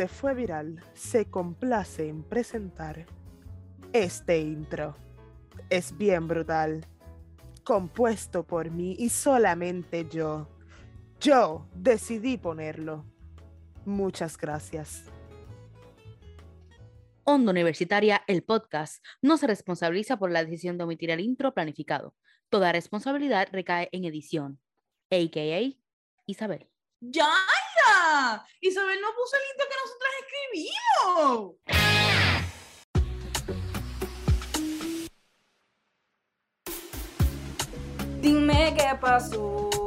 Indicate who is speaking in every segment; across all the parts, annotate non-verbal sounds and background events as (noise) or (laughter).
Speaker 1: se fue viral se complace en presentar este intro. Es bien brutal. Compuesto por mí y solamente yo. Yo decidí ponerlo. Muchas gracias.
Speaker 2: Onda Universitaria, el podcast, no se responsabiliza por la decisión de omitir el intro planificado. Toda responsabilidad recae en edición, a.k.a. Isabel.
Speaker 3: Isabel no puso el intro que nosotras escribimos. Dime qué pasó.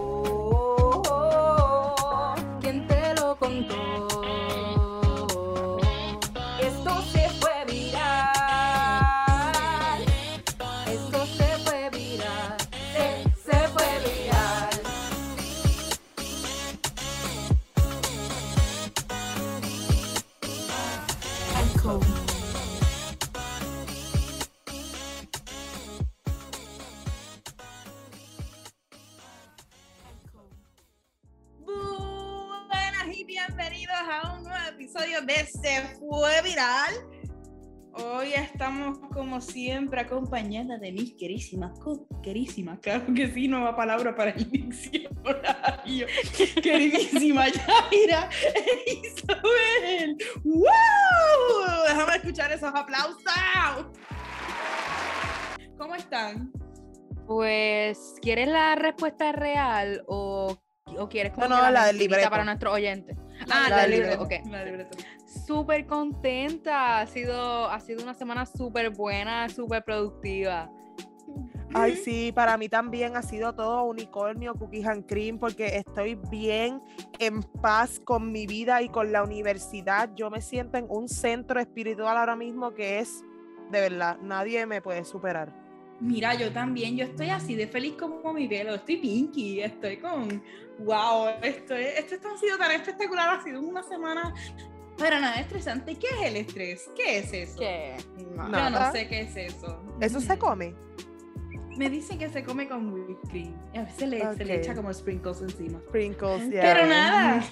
Speaker 3: Estamos como siempre acompañadas de mis querísimas, querísimas, claro que sí, nueva palabra para el diccionario. Queridísima Yaira e Isabel. ¡Wow! Déjame escuchar esos aplausos. ¿Cómo están?
Speaker 2: Pues, ¿quieres la respuesta real o, o quieres como
Speaker 1: No, no, la del libreto.
Speaker 2: para nuestros oyentes? Ah,
Speaker 1: la
Speaker 2: la del
Speaker 1: del
Speaker 2: libreto,
Speaker 1: libreto.
Speaker 2: ok.
Speaker 3: La libreta.
Speaker 2: Súper contenta, ha sido, ha sido una semana súper buena, súper productiva.
Speaker 1: Ay, sí, para mí también ha sido todo unicornio, cookies and cream, porque estoy bien en paz con mi vida y con la universidad. Yo me siento en un centro espiritual ahora mismo que es, de verdad, nadie me puede superar.
Speaker 3: Mira, yo también, yo estoy así de feliz como mi pelo, estoy pinky, estoy con, wow, esto, es- esto ha sido tan espectacular, ha sido una semana para nada estresante. ¿Qué es el estrés? ¿Qué es eso?
Speaker 2: ¿Qué?
Speaker 3: Yo no sé qué es eso.
Speaker 1: ¿Eso se come?
Speaker 3: Me dicen que se come con whipped cream, y a veces le, se le echa como sprinkles encima.
Speaker 1: Sprinkles, yeah.
Speaker 3: Pero nada.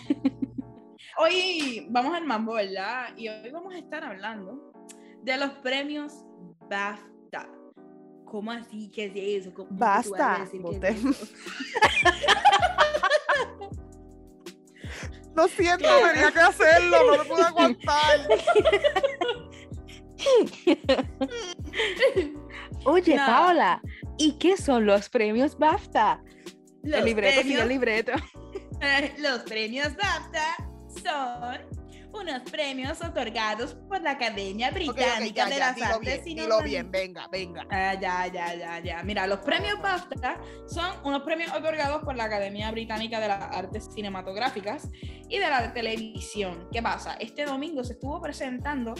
Speaker 3: (laughs) Hoy vamos al mambo, ¿verdad? Y hoy vamos a estar hablando de los premios BAFTA. ¿Cómo así? ¿Qué es eso? ¿Cómo tú vas a
Speaker 1: Basta.
Speaker 3: decir qué es
Speaker 1: Boté.
Speaker 3: eso? (laughs) (laughs)
Speaker 1: Lo siento, tenía que hacerlo, no lo pude aguantar.
Speaker 2: Oye,
Speaker 3: Nada.
Speaker 2: Paola, ¿y qué son los premios BAFTA?
Speaker 3: Los
Speaker 2: el libreto, sí,
Speaker 3: premios,
Speaker 2: el libreto. (laughs)
Speaker 3: los premios BAFTA son unos premios otorgados por la Academia
Speaker 1: Ok, ok,
Speaker 3: Británica
Speaker 1: ya,
Speaker 3: de
Speaker 1: ya,
Speaker 3: las
Speaker 1: dilo
Speaker 3: Artes
Speaker 1: bien, dilo bien, venga, venga.
Speaker 3: Ah, ya, ya, ya, ya. Mira, los premios BAFTA son unos premios otorgados por la Academia Británica de las Artes Cinematográficas y de la televisión. ¿Qué pasa? Este domingo se estuvo presentando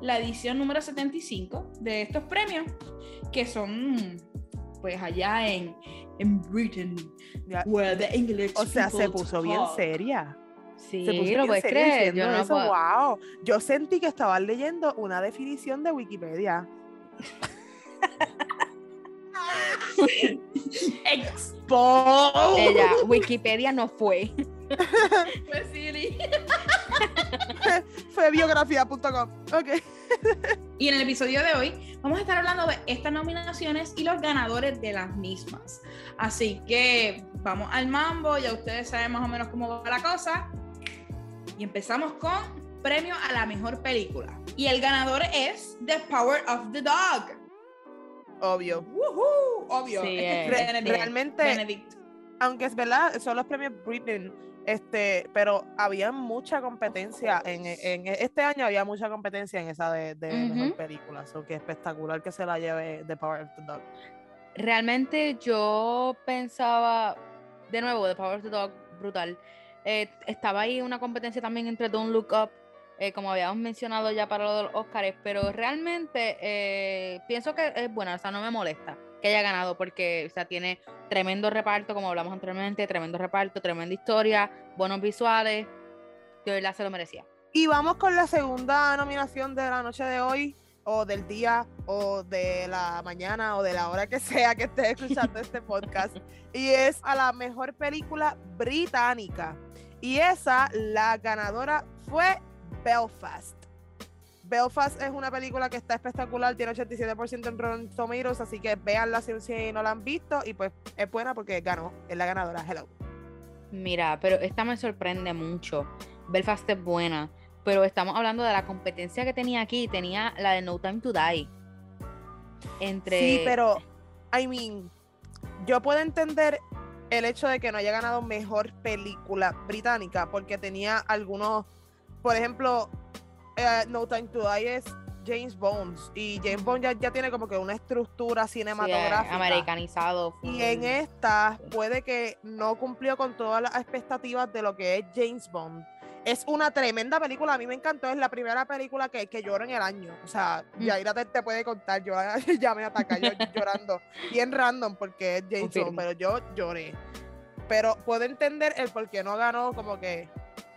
Speaker 3: la edición número 75 de estos premios, que son pues allá en, en Britain, where the English
Speaker 1: O sea, se puso bien seria.
Speaker 2: Sí,
Speaker 1: Se puso
Speaker 2: lo puedes creer. Yo no
Speaker 1: eso,
Speaker 2: puedo-
Speaker 1: wow. Yo sentí que estaba leyendo una definición de Wikipedia.
Speaker 3: Expo.
Speaker 2: Ella, Wikipedia no fue. (laughs)
Speaker 3: Pues, Siri.
Speaker 1: Fue biografía.com. Ok.
Speaker 3: Y en el episodio de hoy vamos a estar hablando de estas nominaciones y los ganadores de las mismas. Así que vamos al mambo, ya ustedes saben más o menos cómo va la cosa. Y empezamos con premio a la mejor película. Y el ganador es The Power of the Dog.
Speaker 1: Obvio.
Speaker 3: ¡Woohoo! Obvio.
Speaker 2: Sí,
Speaker 3: Este es
Speaker 2: eh,
Speaker 3: Benedict.
Speaker 1: realmente-
Speaker 3: Benedict.
Speaker 1: Aunque es verdad, son los premios Britain, este, pero había mucha competencia en, en este año había mucha competencia en esa de, de mejor
Speaker 2: Ujú.
Speaker 1: película. So que espectacular que se la lleve The Power of the Dog.
Speaker 2: Realmente yo pensaba, de nuevo, de Power of the Dog, brutal. Eh, estaba ahí una competencia también entre Don't Look Up, eh, como habíamos mencionado ya para los Oscars, pero realmente eh, pienso que es buena, o sea, no me molesta que haya ganado porque, o sea, tiene tremendo reparto, como hablamos anteriormente, tremendo reparto, tremenda historia, buenos visuales, de verdad se lo merecía.
Speaker 1: Y vamos con la segunda nominación de la noche de hoy, o del día, o de la mañana, o de la hora que sea que estés escuchando este (laughs) podcast. Y es a la mejor película británica. Y esa, la ganadora fue Belfast. Belfast es una película que está espectacular, tiene 87% en Rotten Tomatoes, así que véanla si, si no la han visto y pues es buena porque ganó, es la ganadora, hello.
Speaker 2: Mira, pero esta me sorprende mucho. Belfast es buena, pero estamos hablando de la competencia que tenía aquí, tenía la de No Time to Die. Entre...
Speaker 1: Sí, pero, I mean, yo puedo entender el hecho de que no haya ganado mejor película británica, porque tenía algunos, por ejemplo, eh, No Time to Die es James Bond, y James Bond ya, ya tiene como que una estructura
Speaker 2: Sí,
Speaker 1: cinematográfica.
Speaker 2: americanizado.
Speaker 1: Y en esta puede que no cumplió con todas las expectativas de lo que es James Bond. Es una tremenda película, a mí me encantó, es la primera película que, que lloro en el año. O sea,
Speaker 2: Mm.
Speaker 1: Yaira te, te puede contar, yo (laughs) ya me ataca yo (laughs) llorando. Bien random porque es
Speaker 2: Confirmo.
Speaker 1: pero yo lloré. Pero puedo entender el por qué no ganó, como que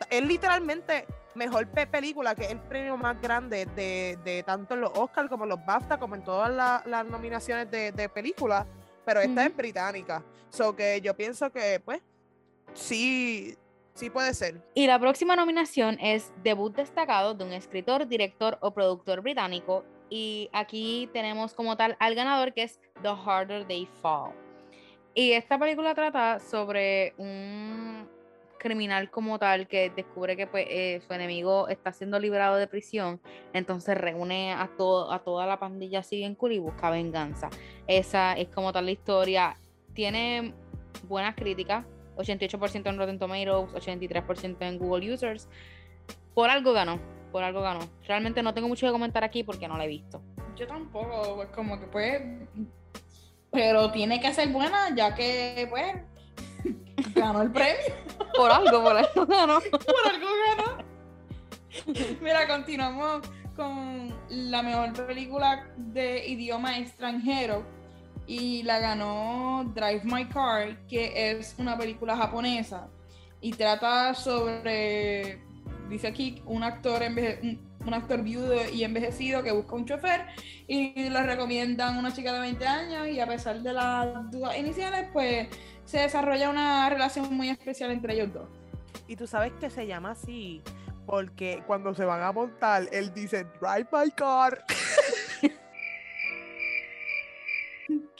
Speaker 1: es literalmente mejor pe- película, que es el premio más grande de, de tanto en los Oscars como en los BAFTA, como en todas la- las nominaciones de, de películas, pero esta es
Speaker 2: Ujú.
Speaker 1: británica. So que yo pienso que, pues, sí, sí puede ser.
Speaker 2: Y la próxima nominación es debut destacado de un escritor, director o productor británico. Y aquí tenemos como tal al ganador que es The Harder They Fall. Y esta película trata sobre un criminal como tal que descubre que pues, eh, su enemigo está siendo liberado de prisión, entonces reúne a, todo, a toda la pandilla así bien cool y busca venganza. Esa es como tal la historia. Tiene buenas críticas, 88% en Rotten Tomatoes, 83% en Google Users. Por algo ganó, por algo ganó. Realmente no tengo mucho que comentar aquí porque no la he visto.
Speaker 3: Yo tampoco, pues como que pues. Pero tiene que ser buena, ya que pues. (laughs) ganó el premio.
Speaker 2: Por algo, por algo ganó. (laughs)
Speaker 3: Por algo ganó. Mira, continuamos con la mejor película de idioma extranjero. Y la ganó Drive My Car, que es una película japonesa. Y trata sobre, dice aquí, un actor, un, un actor viudo y envejecido que busca un chofer y le recomiendan una chica de 20 años y a pesar de las dudas iniciales, pues se desarrolla una relación muy especial entre ellos dos.
Speaker 1: Y tú sabes que se llama así porque cuando se van a montar, él dice, drive my car. (laughs)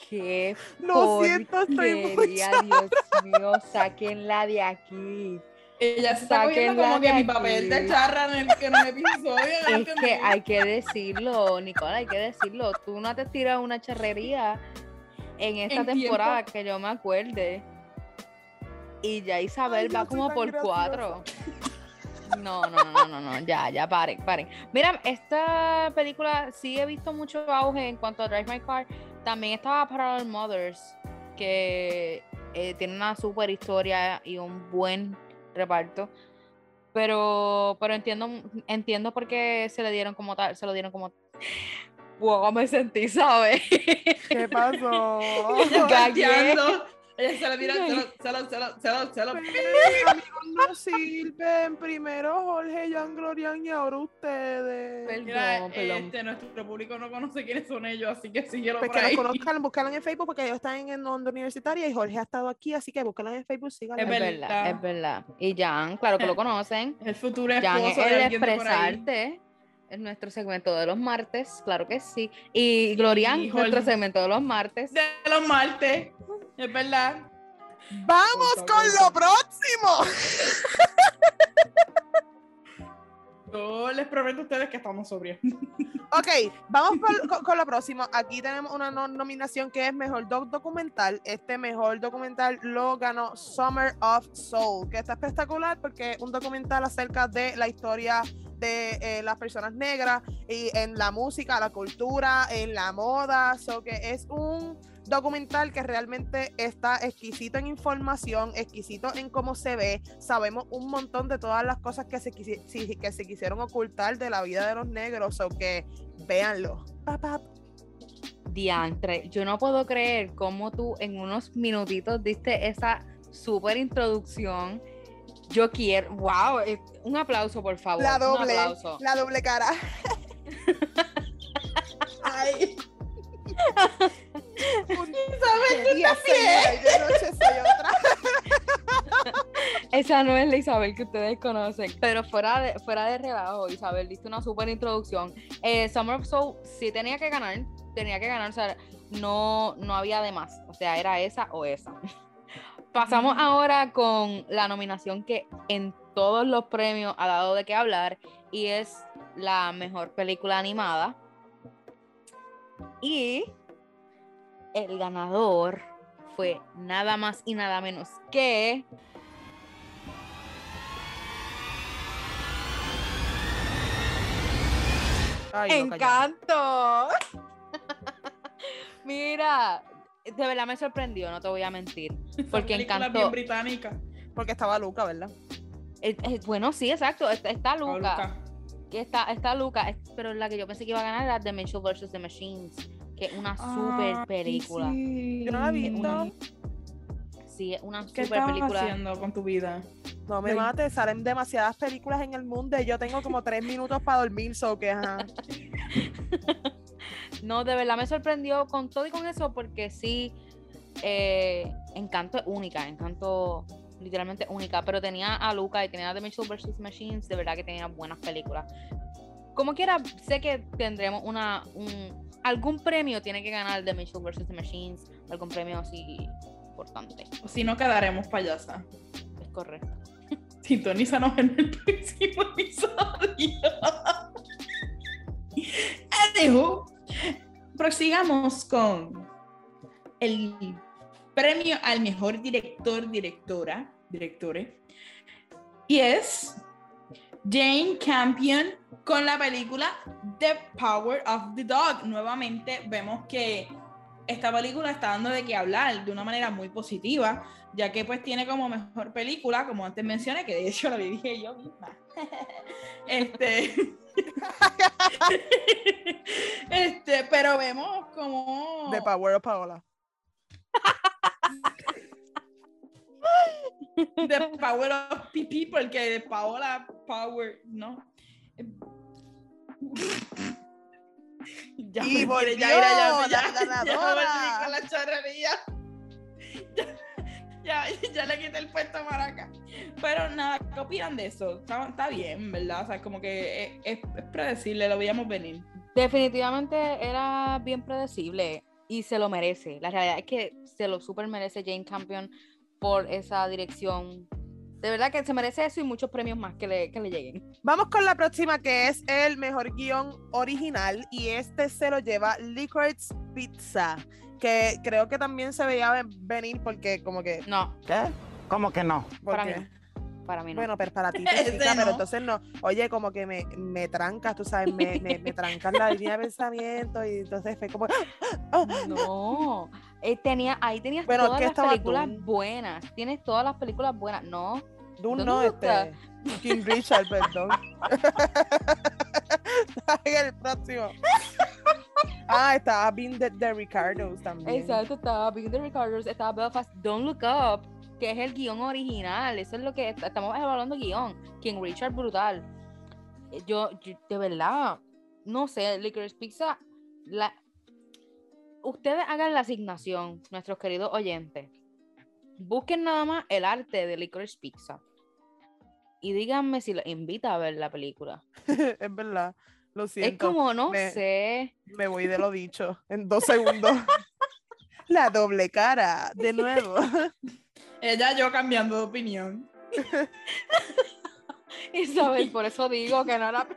Speaker 2: Qué
Speaker 1: Lo siento, estoy muy
Speaker 2: porquería, Dios mío, sáquenla de aquí.
Speaker 3: Ella se está cogiendo como que mi papel de charra en el, que el episodio.
Speaker 2: Es que hay que decirlo, Nicole, hay que decirlo. Tú no te tiras una charrería en esta
Speaker 3: En
Speaker 2: temporada que yo me acuerde. Y ya Isabel
Speaker 1: Ay,
Speaker 2: va como por
Speaker 1: graciosa.
Speaker 2: cuatro. No, no, no, no, no, ya, ya, paren, paren. Mira, esta película sí he visto mucho auge en cuanto a Drive My Car. También estaba Parallel Mothers, que eh, tiene una super historia y un buen reparto. Pero, pero entiendo, entiendo por qué se le dieron como tal, se lo dieron como. (laughs) Wow, me sentí, ¿sabes?
Speaker 1: ¿Qué pasó? (laughs) (laughs)
Speaker 3: Gagueando. Ella se lo tira, se lo, se lo, se lo, se lo,
Speaker 1: Pero, amigos, no sirven. Primero Jorge, Jan, Glorian y ahora ustedes.
Speaker 2: Perdón,
Speaker 3: Mira,
Speaker 2: perdón.
Speaker 3: este, nuestro público no conoce quiénes son ellos, así que síguelo
Speaker 1: Pues
Speaker 3: por
Speaker 1: que los conozcan, búscalan en Facebook porque ellos están en onda universitaria y Jorge ha estado aquí, así que búscalan en Facebook, síganlo.
Speaker 2: Es
Speaker 3: Es
Speaker 2: verdad, es verdad. Y Jan, claro que lo conocen. (laughs)
Speaker 3: El futuro
Speaker 2: Jan es
Speaker 3: esposo de
Speaker 2: el
Speaker 3: de por ahí.
Speaker 2: Es nuestro segmento de los martes, claro que sí. Y Glorian, nuestro segmento de los martes.
Speaker 3: De los martes. Es verdad.
Speaker 1: ¡Vamos con lo próximo! (laughs)
Speaker 3: Yo les prometo a ustedes que estamos sobrios.
Speaker 1: Ok, vamos por- con, con lo próximo. Aquí tenemos una no- nominación que es Mejor Doc Documental. Este Mejor Documental lo ganó Summer of Soul, que está espectacular porque es un documental acerca de la historia de eh, las personas negras y en la música, la cultura, en la moda. So que es un documental que realmente está exquisito en información, exquisito en cómo se ve. Sabemos un montón de todas las cosas que se, que quisieron ocultar de la vida de los negros. So que véanlo.
Speaker 2: Diantre, yo no puedo creer cómo tú en unos minutitos diste esa super introducción. Yo quiero, wow, eh, un aplauso por favor.
Speaker 1: La doble, la doble cara. (laughs)
Speaker 3: Ay, (laughs)
Speaker 1: Un día señora, y de noche soy otra. (laughs)
Speaker 2: Esa no es la Isabel que ustedes conocen. Pero fuera de, fuera de relajo, Isabel, diste una súper introducción. Eh, Summer of Soul sí tenía que ganar, tenía que ganar, o sea, no, no había de más. O sea, era esa o esa. (laughs) Pasamos ahora con la nominación que en todos los premios ha dado de qué hablar y es la mejor película animada. Y el ganador fue nada más y nada menos que
Speaker 1: Ay, no, callado.
Speaker 2: Encanto. (laughs) Mira, de verdad me sorprendió, no te voy a mentir. Porque Encanto.
Speaker 3: bien británica.
Speaker 1: Porque estaba Luca, ¿verdad?
Speaker 2: es- es- bueno, sí, exacto. Está, está Luca.
Speaker 3: Luca.
Speaker 2: Que está, está Luca. Pero la que yo pensé que iba a ganar era The Mitchell vs. The Machines. Que es una super película. Sí.
Speaker 3: sí.
Speaker 1: Yo no la he visto.
Speaker 2: es una
Speaker 3: ¿Qué
Speaker 2: super película.
Speaker 3: haciendo con tu vida?
Speaker 1: No me mates, salen demasiadas películas en el mundo y yo tengo como tres minutos para dormir, so que ajá. (laughs)
Speaker 2: No, de verdad me sorprendió con todo y con eso, porque sí, eh, Encanto es única, Encanto literalmente única, pero tenía a Luca y tenía a The Mitchell vs. Machines, de verdad que tenía buenas películas. Como quiera, sé que tendremos una, un, algún premio tiene que ganar The Mitchell vs. The Machines, algún premio así importante,
Speaker 3: O si no, quedaremos payasa.
Speaker 2: es correcto. (laughs)
Speaker 3: Sintonízanos en el próximo episodio. Anywho, prosigamos con el premio al mejor director, directora, directores. Y es Jane Campion con la película The Power of the Dog. Nuevamente vemos que esta película está dando de qué hablar de una manera muy positiva, ya que pues tiene como mejor película, como antes mencioné, que de hecho lo dije yo misma. (laughs) este, (laughs) este, pero vemos como
Speaker 1: De Power of Paola. (laughs) (laughs)
Speaker 3: de Power of porque de Paola Power, ¿no? Ya,
Speaker 1: Y volvió (laughs)
Speaker 3: ya, ya,
Speaker 1: la
Speaker 3: ya, ya
Speaker 1: ganadora.
Speaker 3: volví con la chorrería. (laughs) Ya, ya, ya le quité el puesto a Maraca. Pero nada, ¿qué opinan de eso? Está, está bien, ¿verdad? O sea, como que es, es- es predecible, lo veíamos venir.
Speaker 2: Definitivamente era bien predecible y se lo merece. La realidad es que se lo super merece Jane Campion por esa dirección. De verdad que se merece eso y muchos premios más que le, que le lleguen.
Speaker 1: Vamos con la próxima que es el mejor guion original y este se lo lleva Licorice Pizza, que creo que también se veía ven- venir porque como que...
Speaker 2: No,
Speaker 4: ¿Qué? ¿Cómo que no?
Speaker 2: para
Speaker 1: porque-
Speaker 2: mí Para mí no.
Speaker 1: Bueno, pero para (laughs) ti te pero entonces no. Oye, como que me, me trancas, tú sabes, me, me, me trancas la línea de pensamiento y entonces fue como... ¡ah!
Speaker 2: No, eh, tenía, ahí tenías
Speaker 1: Bueno,
Speaker 2: todas
Speaker 1: ¿qué
Speaker 2: las películas buenas. Tienes todas las películas buenas. No,
Speaker 1: Dune
Speaker 2: ¿Dónde
Speaker 1: no, este. King Richard, perdón. (laughs) el próximo. Ah, estaba Being the, the Ricardos también.
Speaker 2: exacto. Estaba Big the Ricardos, estaba Belfast, Don't Look Up, que es el guion original. Eso es lo que est- estamos evaluando guion. King Richard brutal. Eh, Yo, yo, de verdad, no sé, Licorice Pizza, la... ustedes hagan la asignación, nuestros queridos oyentes. Busquen nada más el arte de Licorice Pizza. Y díganme si los invita a ver la película. (laughs)
Speaker 1: es verdad. Lo siento.
Speaker 2: Es como, no
Speaker 1: me-
Speaker 2: sé.
Speaker 1: Me voy de lo dicho en dos segundos. (laughs) La doble cara, de nuevo. (laughs)
Speaker 3: Ella yo cambiando de opinión. (laughs)
Speaker 2: Isabel, por eso digo que no era. (laughs)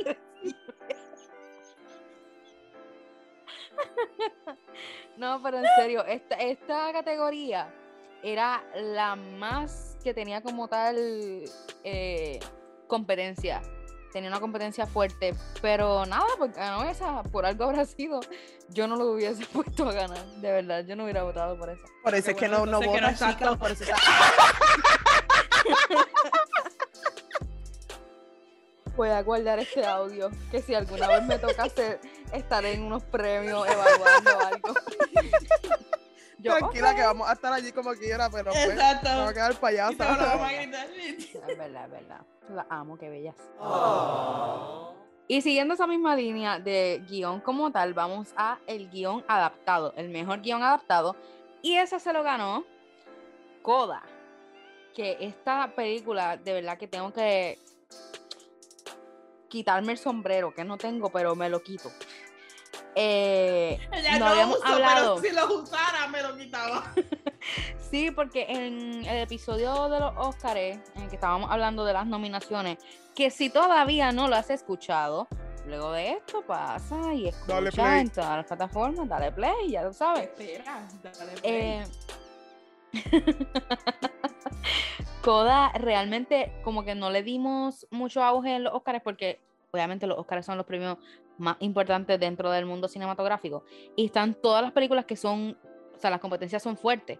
Speaker 2: No, pero en serio, esta, esta categoría era la más que tenía como tal eh, competencia. Tenía una competencia fuerte, pero nada, pues ganó esa, por algo habrá sido. Yo no lo hubiese (laughs) puesto a ganar, de verdad, yo no hubiera votado por eso.
Speaker 1: Por eso es que no, no
Speaker 3: no
Speaker 1: votas, chicas,
Speaker 3: tan-
Speaker 1: por eso está- (laughs)
Speaker 2: Voy a guardar este audio, que si alguna vez me toca hacer, estar en unos premios evaluando algo. (laughs) Yo,
Speaker 1: Tranquila, que vamos a estar allí como quiera, pero pues,
Speaker 3: Exacto.
Speaker 1: vamos a quedar
Speaker 3: Y
Speaker 1: payasa.
Speaker 3: gritar.
Speaker 2: Es verdad, es verdad. La amo, qué bellas. Y siguiendo esa misma línea de guion como tal, vamos a el guion adaptado, el mejor guion adaptado. Y ese se lo ganó Coda, que esta película, de verdad que tengo que quitarme el sombrero, que no tengo, pero me lo quito. Eh, (laughs)
Speaker 3: Ya
Speaker 2: no
Speaker 3: no
Speaker 2: habíamos
Speaker 3: uso,
Speaker 2: hablado.
Speaker 3: pero si lo usara me lo quitaba. (laughs)
Speaker 2: Sí, porque en el episodio de los Óscares, en el que estábamos hablando de las nominaciones, que si todavía no lo has escuchado, luego de esto pasa y escucha en todas las plataformas, dale play, ya lo sabes.
Speaker 3: Espera, dale play.
Speaker 2: Eh, (laughs) Coda realmente como que no le dimos mucho auge en los Oscars porque obviamente los Oscars son los premios más importantes dentro del mundo cinematográfico. Y están todas las películas que son, o sea, las competencias son fuertes.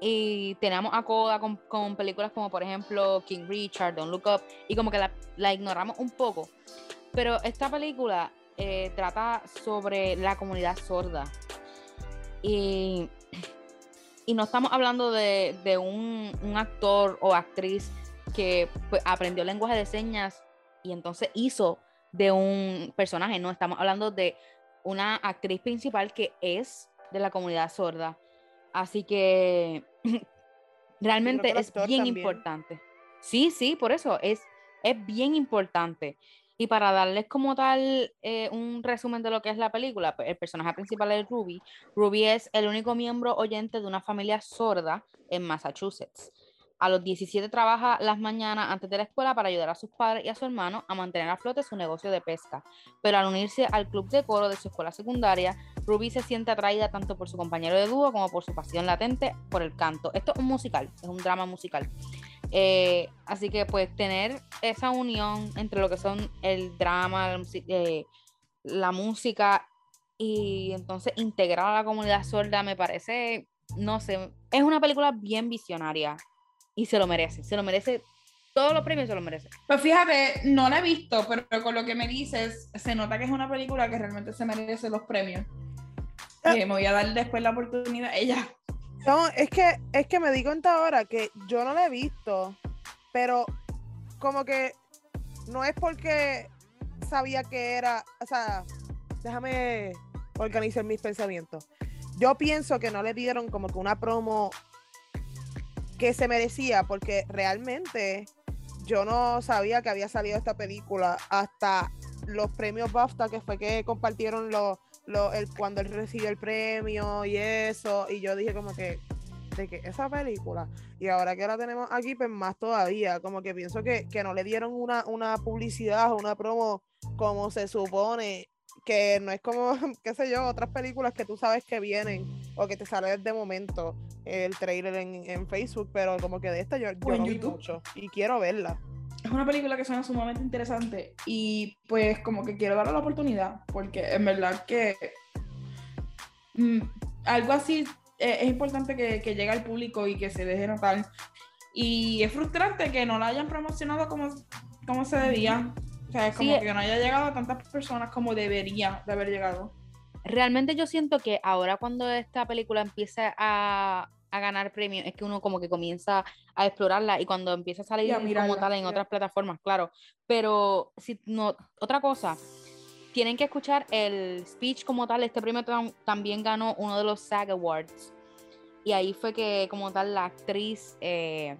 Speaker 2: Y tenemos a Coda con, con películas como por ejemplo King Richard, Don't Look Up y como que la, ignoramos un poco, pero esta película eh, trata sobre la comunidad sorda. Y y no estamos hablando de, de un, un actor o actriz que pues, aprendió lenguaje de señas y entonces hizo de un personaje, no, estamos hablando de una actriz principal que es de la comunidad sorda. Así que (clears throat) realmente es bien
Speaker 1: también.
Speaker 2: importante. Sí, sí, por eso es, es bien importante. Y para darles como tal eh, un resumen de lo que es la película, pues, el personaje principal es Ruby. Ruby es el único miembro oyente de una familia sorda en Massachusetts. A los 17 trabaja las mañanas antes de la escuela para ayudar a sus padres y a su hermano a mantener a flote su negocio de pesca. Pero al unirse al club de coro de su escuela secundaria, Ruby se siente atraída tanto por su compañero de dúo como por su pasión latente por el canto. Esto es un musical, es un drama musical. Eh, así que pues tener esa unión entre lo que son el drama, la, eh, la música y entonces integrar a la comunidad sorda me parece, no sé, es una película bien visionaria y se lo merece, se lo merece, todos los premios se lo merece.
Speaker 3: Pues fíjate, no la he visto, pero con lo que me dices, se nota que es una película que realmente se merece los premios.
Speaker 1: Ah.
Speaker 3: Eh, me voy a dar después la oportunidad. Ella.
Speaker 1: No, es que, es que me di cuenta ahora que yo no la he visto, pero como que no es porque sabía que era, o sea, déjame organizar mis pensamientos. Yo pienso que no le dieron como que una promo que se merecía, porque realmente yo no sabía que había salido esta película hasta los premios BAFTA, que fue que compartieron los, el, cuando él recibió el premio y eso, y yo dije como que, de que esa película, y ahora que la tenemos aquí, pues más todavía, como que pienso que, que no le dieron una, una publicidad o una promo como se supone, que no es como, (laughs) qué sé yo, otras películas que tú sabes que vienen o que te sale de momento el trailer en, en Facebook, pero como que de esta yo, yo no vi mucho y quiero verla.
Speaker 3: Es una película que suena sumamente interesante y pues como que quiero darle la oportunidad porque en verdad que mm, algo así eh, es importante que, que llegue al público y que se deje notar. Y es frustrante que no la hayan promocionado como, como se debía. O sea, es como
Speaker 2: Sí.
Speaker 3: que no haya llegado a tantas personas como debería de haber llegado.
Speaker 2: Realmente yo siento que ahora cuando esta película empieza a, a ganar premios es que uno como que comienza a explorarla y cuando empieza a salir como tal en
Speaker 3: ya.
Speaker 2: otras plataformas, claro. Pero si no, otra cosa, tienen que escuchar el speech como tal. Este premio tam- también ganó uno de los SAG Awards. Y ahí fue que como tal la actriz eh,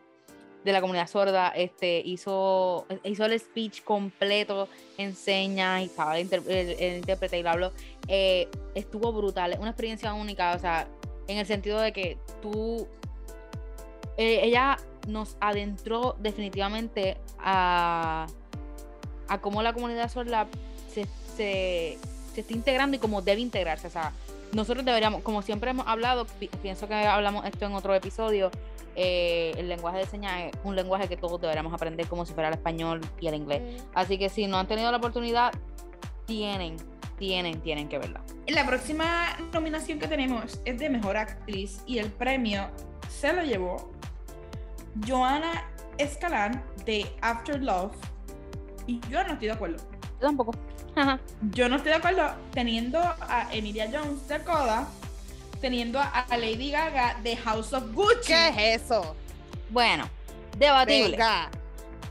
Speaker 2: de la comunidad sorda este, hizo, hizo el speech completo en señas y estaba el, el- el intérprete y lo habló. Eh, estuvo brutal, una experiencia única, o sea, en el sentido de que tú, eh, ella nos adentró definitivamente a, a cómo la comunidad sorda se, se, se está integrando y cómo debe integrarse, o sea, nosotros deberíamos, como siempre hemos hablado, pi- pienso que hablamos esto en otro episodio, eh, el lenguaje de señas es un lenguaje que todos deberíamos aprender como si fuera el español y el inglés. Así que si no han tenido la oportunidad, tienen, tienen, tienen que verla.
Speaker 3: La próxima nominación que tenemos es de Mejor Actriz y el premio se lo llevó Joana Escalán de After Love. Y yo no estoy de acuerdo.
Speaker 2: Yo tampoco. Ajá.
Speaker 3: Yo no estoy de acuerdo teniendo a Emilia Jones de Coda, teniendo a Lady Gaga de House of Gucci.
Speaker 1: ¿Qué es eso?
Speaker 2: bueno, debatible.
Speaker 1: Venga,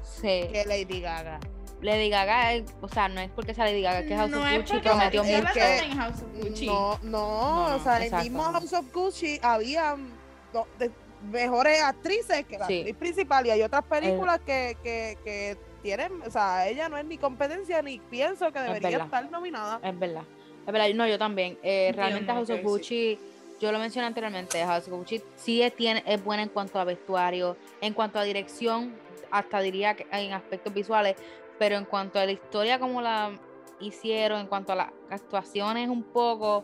Speaker 2: Sí.
Speaker 1: que Lady Gaga.
Speaker 2: Lady Gaga, o sea, no es porque sea Lady Gaga, que House
Speaker 3: no
Speaker 2: of
Speaker 3: es
Speaker 2: Gucci
Speaker 3: porque
Speaker 2: prometió
Speaker 1: es
Speaker 3: ella
Speaker 2: mucho.
Speaker 3: en House of Gucci.
Speaker 1: No, no,
Speaker 2: No,
Speaker 1: o sea, en el mismo House of Gucci había de- mejores actrices que la
Speaker 2: Sí.
Speaker 1: actriz principal y hay otras películas que, que, que tienen, o sea, ella no es ni competencia ni pienso que debería estar nominada.
Speaker 2: Es verdad. Es verdad. No, yo también. Eh, realmente House of Gucci, yo lo mencioné anteriormente, House of Gucci sí es, tiene, es buena en cuanto a vestuario, en cuanto a dirección, hasta diría que en aspectos visuales, pero en cuanto a la historia como la hicieron, en cuanto a las actuaciones un poco,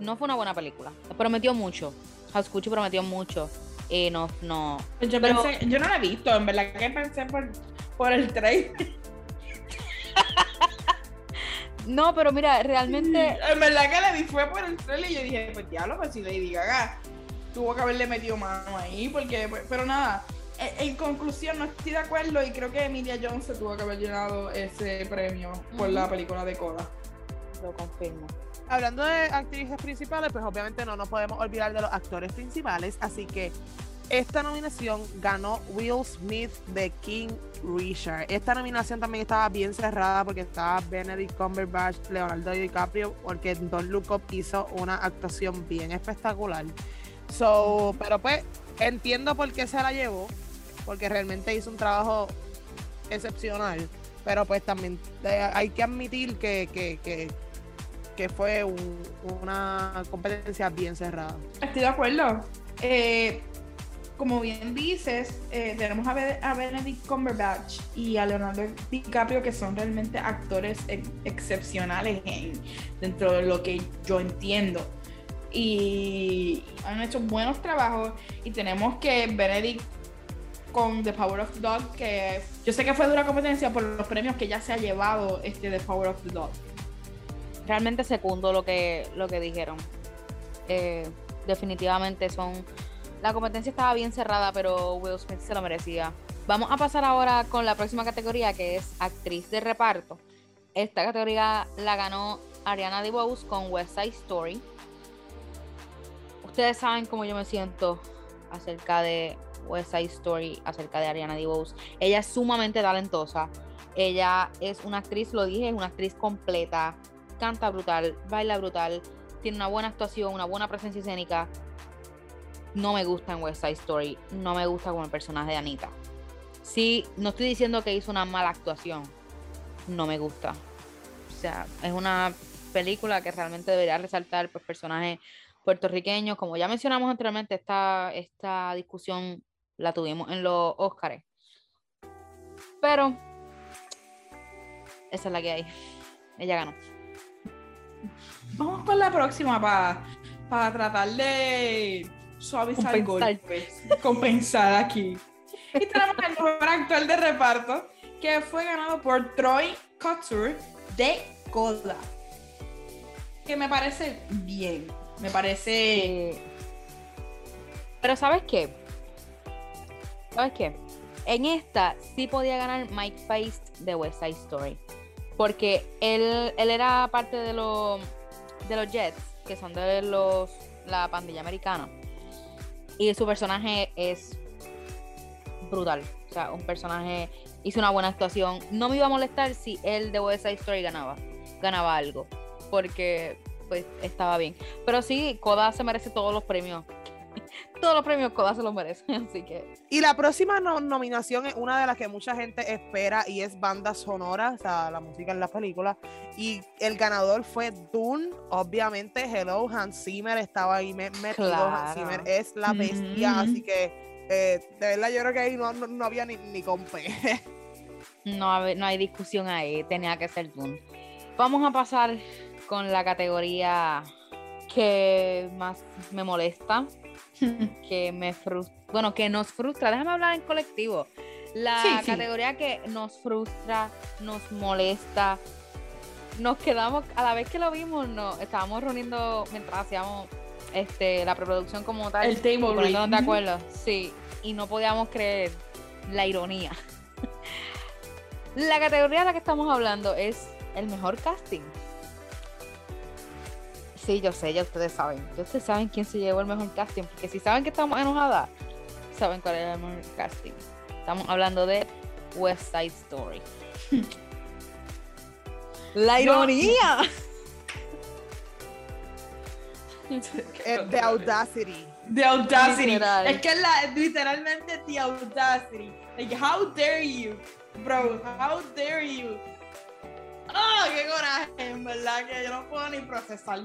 Speaker 2: no fue una buena película. Prometió mucho. House of Gucci prometió mucho. Y no, no.
Speaker 3: Yo,
Speaker 2: Pero-
Speaker 3: pensé, yo no la he visto, en verdad que pensé por, por el trailer.
Speaker 2: No, pero mira, realmente (laughs)
Speaker 3: En verdad que la vi fue por el trailer y yo dije, pues diablo, pues si Lady Gaga tuvo que haberle metido mano ahí, porque, pues, pero nada, en, en conclusión no estoy de acuerdo y creo que Emilia Jones se tuvo que haber llenado ese premio por la película de Coda.
Speaker 2: lo confirmo.
Speaker 1: Hablando de actrices principales, pues obviamente no nos podemos olvidar de los actores principales, así que esta nominación ganó Will Smith de King Richard. Esta nominación también estaba bien cerrada porque estaba Benedict Cumberbatch, Leonardo DiCaprio, porque Don Look hizo una actuación bien espectacular. So, pero pues entiendo por qué se la llevó, porque realmente hizo un trabajo excepcional. Pero pues también eh, hay que admitir que, que, que, que fue un- una competencia bien cerrada.
Speaker 3: Estoy de acuerdo. Eh, como bien dices, eh, tenemos a, Be- Benedict Cumberbatch y a Leonardo DiCaprio que son realmente actores ex- excepcionales en- dentro de lo que yo entiendo. Y han hecho buenos trabajos y tenemos que Benedict con The Power of the Dog, que yo sé que fue dura competencia por los premios que ya se ha llevado este The Power of the Dog.
Speaker 2: realmente segundo lo que lo que dijeron. Eh, definitivamente son. La competencia estaba bien cerrada, pero Will Smith se lo merecía. Vamos a pasar ahora con la próxima categoría, que es actriz de reparto. Esta categoría la ganó Ariana DeBose con West Side Story. Ustedes saben cómo yo me siento acerca de West Side Story, acerca de Ariana DeBose. Ella es sumamente talentosa. Ella es una actriz, lo dije, es una actriz completa canta brutal, baila brutal, tiene una buena actuación, una buena presencia escénica. No me gusta en West Side Story, no me gusta como el personaje de Anita. Sí, no estoy diciendo que hizo una mala actuación, no me gusta. O sea, es una película que realmente debería resaltar pues, personajes puertorriqueños. Como ya mencionamos anteriormente, esta, esta discusión la tuvimos en los Óscares. Pero esa es la que hay. Ella ganó.
Speaker 3: Vamos con la próxima para tratar de suavizar
Speaker 2: Compensar.
Speaker 3: golpes. Compensar aquí. Y tenemos el mejor actor de reparto, que fue ganado por Troy Couture de Coda. Que me parece bien. Me parece.
Speaker 2: Pero ¿sabes qué? ¿Sabes qué? En esta sí podía ganar Mike Feist de West Side Story. Porque él, él era parte de los de los Jets, que son de los la pandilla americana. Y su personaje es brutal. O sea, un personaje hizo una buena actuación. No me iba a molestar si él de West Side Story ganaba. Ganaba algo. Porque pues estaba bien. Pero sí, Koda se merece todos los premios. Todos los premios Koda se los merece. (laughs) Así que
Speaker 1: Y la próxima no- nominación es una de las que mucha gente espera y es banda sonora, o sea, la música en la película. Y el ganador fue Dune, obviamente. Hello, Hans Zimmer estaba ahí me- metido. Hans
Speaker 2: Claro.
Speaker 1: Zimmer es la bestia, así que eh, de verdad yo creo que ahí no, no- no había ni, ni compe. (laughs)
Speaker 2: no, no hay discusión ahí. Tenía que ser Dune. Vamos a pasar con la categoría que más me molesta. (laughs) que me frustra, bueno, que nos frustra, déjame hablar en colectivo. La
Speaker 3: Sí, sí.
Speaker 2: categoría que nos frustra, nos molesta, nos quedamos, a la vez que lo vimos, nos estábamos reuniendo mientras hacíamos este, la preproducción como tal.
Speaker 3: El table
Speaker 2: poniéndonos
Speaker 3: read.
Speaker 2: de acuerdo, sí, y no podíamos creer la ironía. (laughs) la categoría de la que estamos hablando es el mejor casting. Sí, yo sé, ya ustedes saben. Ya ustedes saben quién se llevó el mejor casting. Porque si saben que estamos enojadas, saben cuál es el mejor casting. Estamos hablando de West Side Story. (laughs) La ironía. (laughs)
Speaker 1: Eh, The Audacity.
Speaker 3: The Audacity.
Speaker 2: Literal.
Speaker 3: Es que es la, literalmente The Audacity. Like, how dare you, bro? How dare you? ¡Ah, qué coraje! En verdad que yo no puedo ni procesar.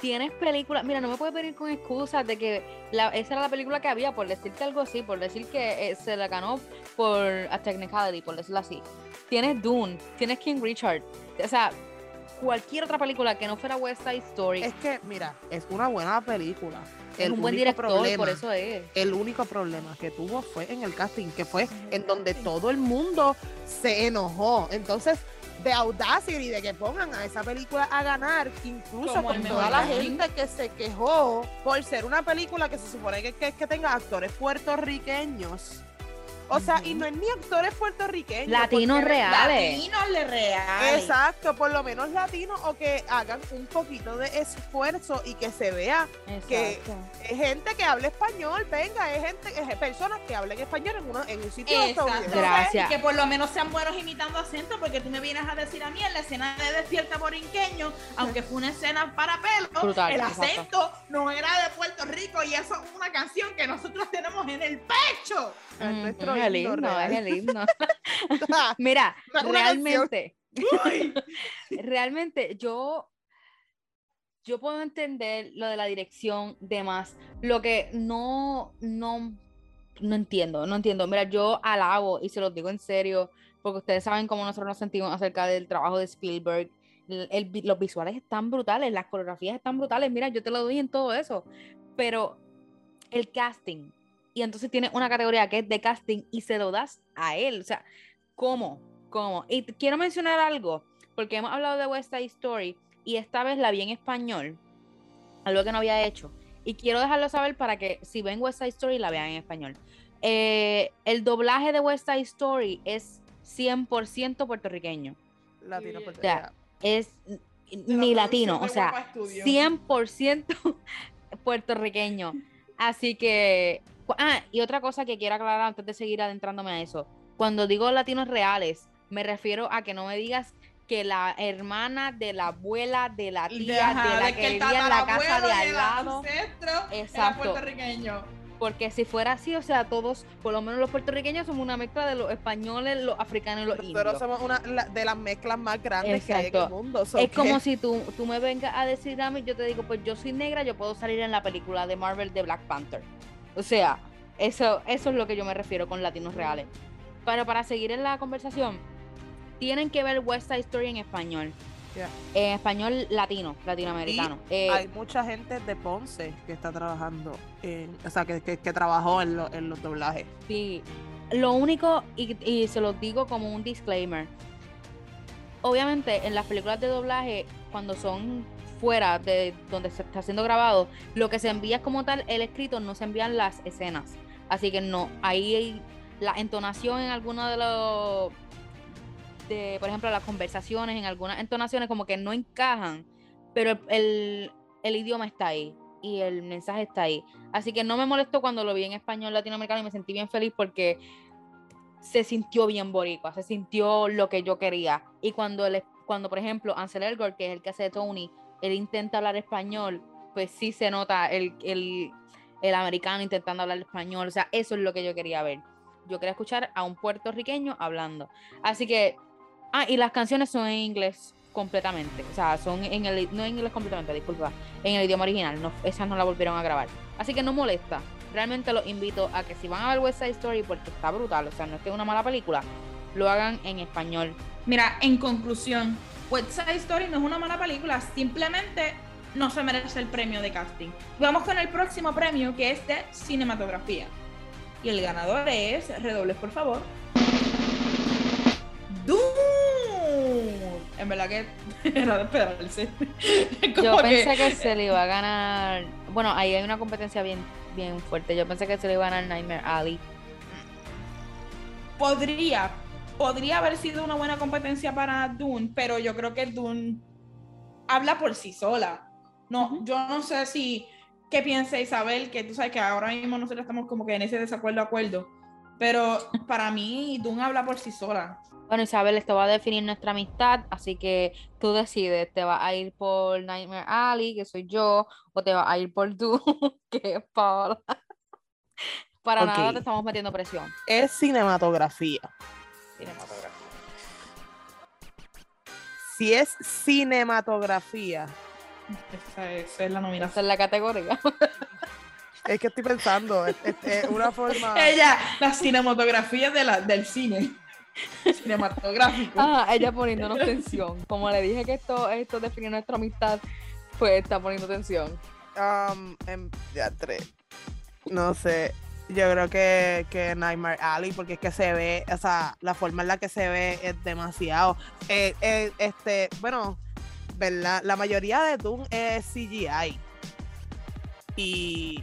Speaker 2: Tienes películas, mira, no me puedes venir con excusas de que la- esa era la película que había, por decirte algo así, por decir que eh, se la ganó por a technicality, por decirlo así. Tienes Dune, tienes King Richard, o sea, cualquier otra película que no fuera West Side Story
Speaker 1: Es que, mira, es una buena película.
Speaker 2: es
Speaker 1: El
Speaker 2: un buen director,
Speaker 1: problema-
Speaker 2: por eso es.
Speaker 1: El único problema que tuvo fue en el casting, que fue en donde todo el mundo se enojó. Entonces, de Audacity, de que pongan a esa película a ganar, incluso
Speaker 3: Como
Speaker 1: con toda la gente que se quejó por ser una película que se supone que, que, que tenga actores puertorriqueños. O sea, y no es ni actores puertorriqueños.
Speaker 2: Latinos reales.
Speaker 3: Latinos le reales.
Speaker 1: Exacto, por lo menos latinos o que hagan un poquito de esfuerzo y que se vea que- es gente que habla español, venga, es gente, es personas que hablen español en, una, en un sitio.
Speaker 2: Gracias.
Speaker 3: Y que por lo menos sean buenos imitando acento, porque tú me vienes a decir a mí en la escena de Despierta Borinqueño, aunque fue una escena para pelo,
Speaker 2: Brutal,
Speaker 3: el
Speaker 2: exacto.
Speaker 3: acento no era de Puerto Rico y eso es una canción que nosotros tenemos en el pecho.
Speaker 1: Es
Speaker 2: Mm,
Speaker 1: nuestro
Speaker 2: es el
Speaker 1: himno
Speaker 2: es el himno. Mira, realmente, (laughs) realmente yo, yo puedo entender lo de la dirección de más. Lo que no, no, no entiendo, no entiendo. Mira, yo alabo y se los digo en serio, porque ustedes saben cómo nosotros nos sentimos acerca del trabajo de Spielberg. El- el los visuales están brutales, las coreografías están brutales. Mira, yo te lo doy en todo eso. Pero el casting, y entonces tiene una categoría que es de casting y se lo das a él. O sea, ¿cómo? ¿Cómo? Y quiero mencionar algo, porque hemos hablado de West Side Story y esta vez la vi en español, algo que no había hecho. Y quiero dejarlo saber para que si ven West Side Story la vean en español. Eh, el doblaje de West Side Story es 100% puertorriqueño.
Speaker 1: Latino
Speaker 2: O sea, es ni latino, o sea, 100% (laughs) puertorriqueño. Así que, ah, y otra cosa que quiero aclarar antes de seguir adentrándome a eso. Cuando digo latinos reales, me refiero a que no me digas que la hermana de la abuela, de la tía, de la que vivía en la casa de al lado.
Speaker 3: Era
Speaker 2: Exacto.
Speaker 3: puertorriqueño.
Speaker 2: Porque si fuera así, o sea, todos, por lo menos los puertorriqueños, somos una mezcla de los españoles, los africanos y los
Speaker 1: Nosotros
Speaker 2: indios.
Speaker 1: somos una de las mezclas más grandes que hay en el
Speaker 2: Exacto.
Speaker 1: mundo. so
Speaker 2: Es como
Speaker 1: que-
Speaker 2: si tú, tú me vengas a decir a mí, yo te digo, pues yo soy negra, yo puedo salir en la película de Marvel de Black Panther. O sea, eso, eso es lo que yo me refiero con latinos reales. Pero para seguir en la conversación, tienen que ver West Side Story en español. En español latino, latinoamericano. Eh,
Speaker 1: hay mucha gente de Ponce que está trabajando, en, o sea, que, que, que trabajó en, lo- en los doblajes.
Speaker 2: Sí, lo único, y, y se los digo como un disclaimer, obviamente en las películas de doblaje, cuando son fuera de donde se está siendo grabado, lo que se envía es como tal el escrito, no se envían las escenas. Así que no, ahí la entonación en alguno de los, de, por ejemplo, las conversaciones, en algunas entonaciones como que no encajan, pero el, el- el idioma está ahí y el mensaje está ahí. Así que no me molestó cuando lo vi en español latinoamericano y me sentí bien feliz porque se sintió bien boricua, se sintió lo que yo quería. Y cuando, el, cuando por ejemplo, Ansel Elgort, que es el que hace de Tony, él intenta hablar español, pues sí se nota el, el, el americano intentando hablar español. O sea, eso es lo que yo quería ver. Yo quería escuchar a un puertorriqueño hablando. Así que, ah, y las canciones son en inglés completamente. O sea, son en el, no en inglés completamente, disculpa, en el idioma original. No, esas no la volvieron a grabar. Así que no molesta. Realmente los invito a que si van a ver West Side Story, porque está brutal, o sea, no es que es una mala película, lo hagan en español.
Speaker 3: Mira, en conclusión, West Side Story no es una mala película, simplemente no se merece el premio de casting. Vamos con el próximo premio que es de cinematografía. Y el ganador es, redobles por favor, Dune. En verdad que (laughs) era de esperarse.
Speaker 2: Yo pensé que se le iba a ganar, bueno, ahí hay una competencia bien, bien fuerte, yo pensé que se le iba a ganar Nightmare Alley.
Speaker 3: podría, podría haber sido una buena competencia para Dune, pero yo creo que Dune habla por sí sola. No, yo no sé si qué piensa Isabel, que tú sabes que ahora mismo nosotros estamos como que en ese desacuerdo acuerdo, Pero para mí, Dune habla por sí sola.
Speaker 2: Bueno, Isabel, esto va a definir nuestra amistad, así que tú decides, ¿te vas a ir por Nightmare Alley, que soy yo, o te vas a ir por tú, (laughs) que es Paola? Para nada
Speaker 1: Ok.
Speaker 2: te estamos metiendo presión.
Speaker 1: Es cinematografía.
Speaker 2: Cinematográfica.
Speaker 1: Si es cinematografía,
Speaker 3: Esa es, esa es la
Speaker 2: Esa
Speaker 3: nominación.
Speaker 2: es la categoría. (laughs)
Speaker 1: es que estoy pensando, es, es- es una forma. (laughs)
Speaker 3: Ella, la cinematografía de la, del cine. Cinematográfico.
Speaker 2: Ah, ella poniéndonos tensión. Como le dije que esto, esto define nuestra amistad, pues está poniendo tensión.
Speaker 1: Um, em, ya, tres. No sé. Yo creo que, que Nightmare Alley, porque es que se ve, o sea, la forma en la que se ve es demasiado. Eh, eh, este, bueno, ¿verdad? La mayoría de Doom es CGI. Y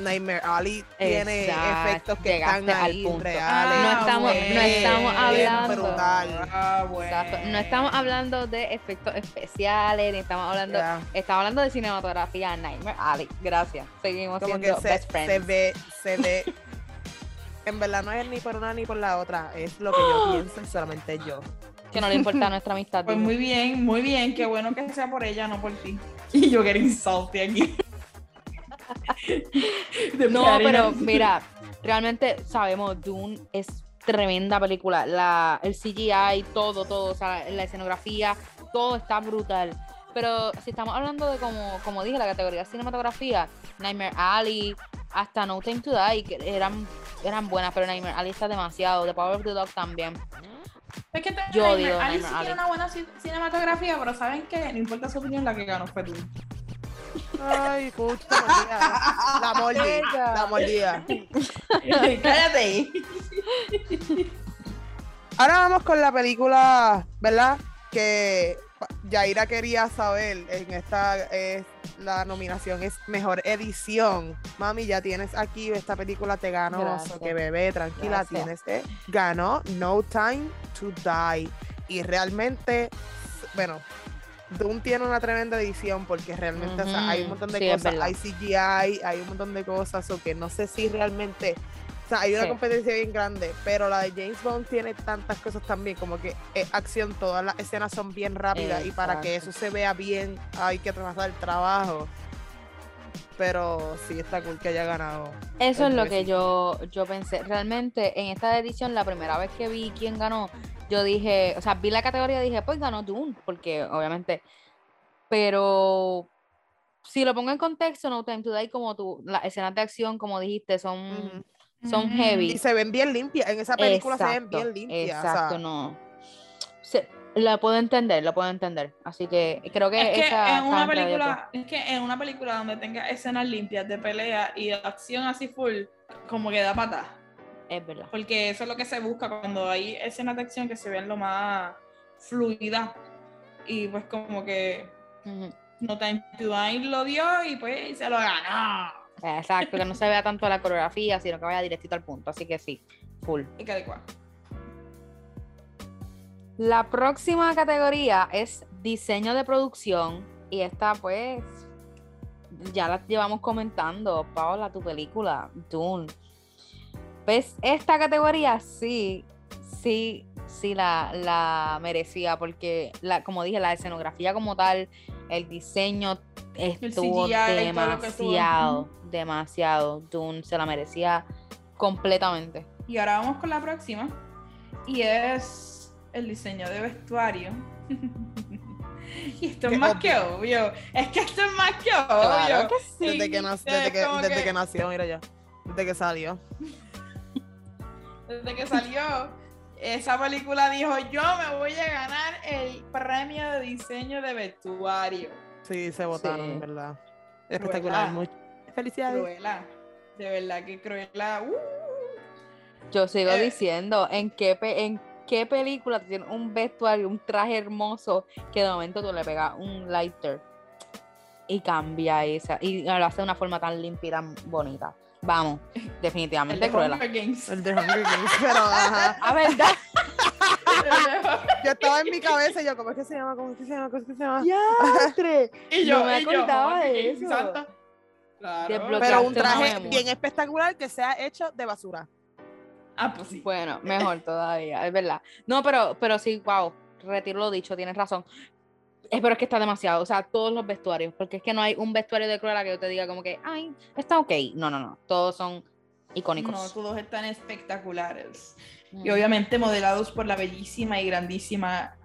Speaker 1: Nightmare Alley tiene
Speaker 2: Exacto,
Speaker 1: efectos que están
Speaker 2: llegaste al
Speaker 1: ahí
Speaker 2: punto.
Speaker 1: reales.
Speaker 3: No estamos-
Speaker 1: bien,
Speaker 3: no estamos
Speaker 2: hablando-
Speaker 1: brutal.
Speaker 3: Ah, bueno.
Speaker 2: No estamos hablando de efectos especiales, ni estamos hablando, estamos hablando de cinematografía. Nightmare Alley. Gracias. Seguimos
Speaker 1: como que
Speaker 2: siendo
Speaker 1: se,
Speaker 2: best friends.
Speaker 1: se ve, se ve. (laughs) En verdad no es ni por una ni por la otra, es lo que yo pienso y solamente yo.
Speaker 2: Que no le importa nuestra (laughs) amistad.
Speaker 3: Pues muy bien, muy bien. Qué bueno que sea por ella, no por ti. (laughs) Y yo getting salty aquí. (laughs)
Speaker 2: No, pero mira, realmente sabemos, Dune es tremenda película. La, el CGI, todo, todo, o sea, la escenografía, todo está brutal. Pero si estamos hablando de como, como dije, la categoría cinematografía, Nightmare Alley, hasta No Time to Die, que eran, eran buenas, pero Nightmare Alley está demasiado. The Power of the Dog también.
Speaker 3: Es que te,
Speaker 2: Yo
Speaker 3: Nightmare
Speaker 2: digo
Speaker 3: Alley
Speaker 2: Nightmare
Speaker 3: sí tiene
Speaker 2: Alley.
Speaker 3: una buena ci- cinematografía, pero ¿saben qué? No importa su opinión, la que ganó fue tú.
Speaker 1: Ay, mordida. La mordí,
Speaker 2: Ella.
Speaker 1: la mordida.
Speaker 3: Cállate ahí.
Speaker 1: Ahora vamos con la película, ¿verdad? Que Yaira quería saber en esta es la nominación es mejor edición. Mami, ya tienes aquí esta película te ganó,
Speaker 2: Gracias.
Speaker 1: que bebé, tranquila,
Speaker 2: Gracias.
Speaker 1: tienes eh, ganó No Time to Die y realmente bueno, Doom tiene una tremenda edición porque realmente o sea, hay un montón de
Speaker 2: sí,
Speaker 1: cosas, hay CGI, hay un montón de cosas, o que no sé si realmente, o sea, hay una
Speaker 2: Sí.
Speaker 1: competencia bien grande, pero la de James Bond tiene tantas cosas también, como que es acción, todas las escenas son bien rápidas y para que
Speaker 2: Exacto.
Speaker 1: eso se vea bien hay que trabajar el trabajo. Pero sí está cool que haya ganado.
Speaker 2: Eso es lo que yo, yo pensé. Realmente, en esta edición, la primera vez que vi quién ganó, yo dije, o sea, vi la categoría y dije, pues ganó Dune, porque obviamente, pero si lo pongo en contexto, No Time to Die, como tú, las escenas de acción, como dijiste, son, son heavy.
Speaker 1: Y se ven bien limpias, en esa película se ven bien limpias. o
Speaker 2: Exacto,
Speaker 1: sea,
Speaker 2: no. Se- la puedo entender, la puedo entender. Así que creo que,
Speaker 3: Es que
Speaker 2: esa
Speaker 3: en una película, es que en una película donde tenga escenas limpias de pelea y acción así full, como que da patas.
Speaker 2: Es verdad.
Speaker 3: Porque eso es lo que se busca cuando hay escenas de acción que se vean lo más fluida. Y pues como que
Speaker 2: Ujú.
Speaker 3: No Time to Die lo dio y pues se lo ganó.
Speaker 2: Exacto, que no se vea tanto la coreografía, sino que vaya directito al punto. Así que sí, full.
Speaker 3: Y que adecuado.
Speaker 2: La próxima categoría es diseño de producción y esta pues ya la llevamos comentando, Paola, tu película, Dune. Esta categoría sí, sí, sí la, la merecía porque, la, como dije, la escenografía como tal, el diseño estuvo demasiado, demasiado. Dune se la merecía completamente.
Speaker 3: Y ahora vamos con la próxima. Y es el diseño de vestuario. (laughs) y esto es
Speaker 1: Qué
Speaker 3: más
Speaker 1: obvio.
Speaker 3: que obvio. Es que esto es más que
Speaker 2: Claro
Speaker 3: obvio.
Speaker 2: que sí.
Speaker 1: desde, que, nac-
Speaker 3: Es
Speaker 1: desde, que, desde
Speaker 3: que-
Speaker 1: que nació, mira ya. Desde que salió.
Speaker 3: Desde que salió esa película dijo, yo me voy a ganar el premio de diseño de vestuario.
Speaker 1: Sí, se votaron,
Speaker 2: Sí.
Speaker 1: en verdad. Espectacular. Muy... Felicidades.
Speaker 3: Cruella. De verdad que Cruella. uh,
Speaker 2: Yo sigo
Speaker 3: Eh.
Speaker 2: diciendo, ¿en qué, pe- ¿en qué película tiene un vestuario, un traje hermoso que de momento tú le pegas un lighter y cambia esa y lo hace de una forma tan limpia y tan bonita? Vamos,
Speaker 3: el
Speaker 2: definitivamente
Speaker 3: de
Speaker 2: Cruella.
Speaker 3: Hunger Games.
Speaker 1: El de Hunger Games, pero ajá. (laughs)
Speaker 2: A verdad. (laughs)
Speaker 1: Yo estaba en mi cabeza y yo, ¿cómo es que se llama? ¿Cómo es que se llama? ¿Cómo es que se llama?
Speaker 2: ¡Diantre! (laughs)
Speaker 3: y yo,
Speaker 2: No me
Speaker 3: y
Speaker 2: acordaba de eso.
Speaker 3: Santa. Claro.
Speaker 1: Pero un traje bien espectacular que sea hecho de basura.
Speaker 3: Ah, pues sí.
Speaker 2: Bueno, mejor todavía, es verdad. No, pero, pero sí, wow, retiro lo dicho, tienes razón. Es, pero es que está demasiado, o sea, todos los vestuarios, porque es que no hay un vestuario de Cruella que yo te diga como que, ay, está ok. No, no, no, todos son icónicos.
Speaker 3: No, todos están espectaculares.
Speaker 2: Mm.
Speaker 3: Y obviamente modelados por la bellísima y grandísima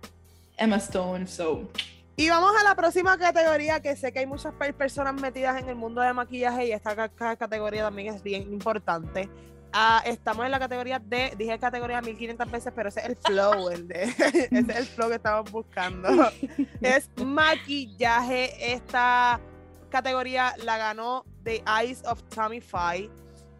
Speaker 3: Emma Stone. So,
Speaker 1: Y vamos a la próxima categoría, que sé que hay muchas per- personas metidas en el mundo de maquillaje y esta ca- ca- categoría también es bien importante. Ah, estamos en la categoría de, dije categoría 1500 veces, pero ese es el flow, el de, (laughs) ese es el flow que estamos buscando. (laughs) es maquillaje. Esta categoría la ganó The Eyes of Tommy Faye